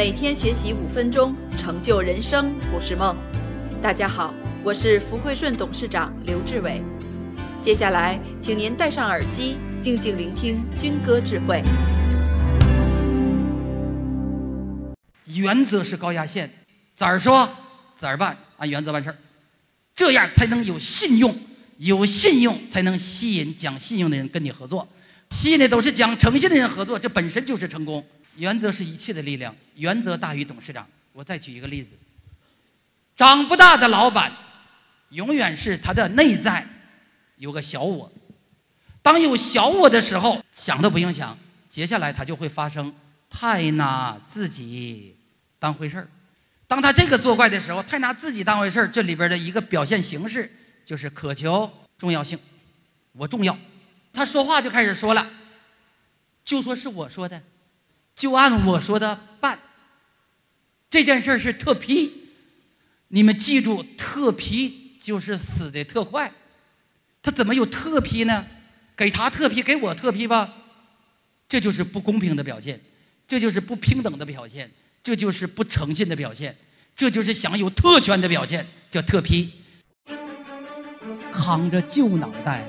每天学习五分钟，成就人生不是梦。大家好，我是福汇顺董事长刘志伟。接下来，请您戴上耳机，静静聆听军歌智慧。原则是高压线，咋儿说咋儿办，按原则办事儿，这样才能有信用，有信用才能吸引讲信用的人跟你合作，吸引的都是讲诚信的人合作，这本身就是成功。原则是一切的力量，原则大于董事长。我再举一个例子，长不大的老板，永远是他的内在有个小我，当有小我的时候，想都不用想，接下来他就会发生太拿自己当回事儿。当他这个作怪的时候，太拿自己当回事儿，这里边的一个表现形式就是渴求重要性，我重要，他说话就开始说了，就说是我说的。就按我说的办。这件事是特批，你们记住，特批就是死的特快。他怎么有特批呢？给他特批，给我特批吧，这就是不公平的表现，这就是不平等的表现，这就是不诚信的表现，这就是享有特权的表现，叫特批。扛着旧脑袋。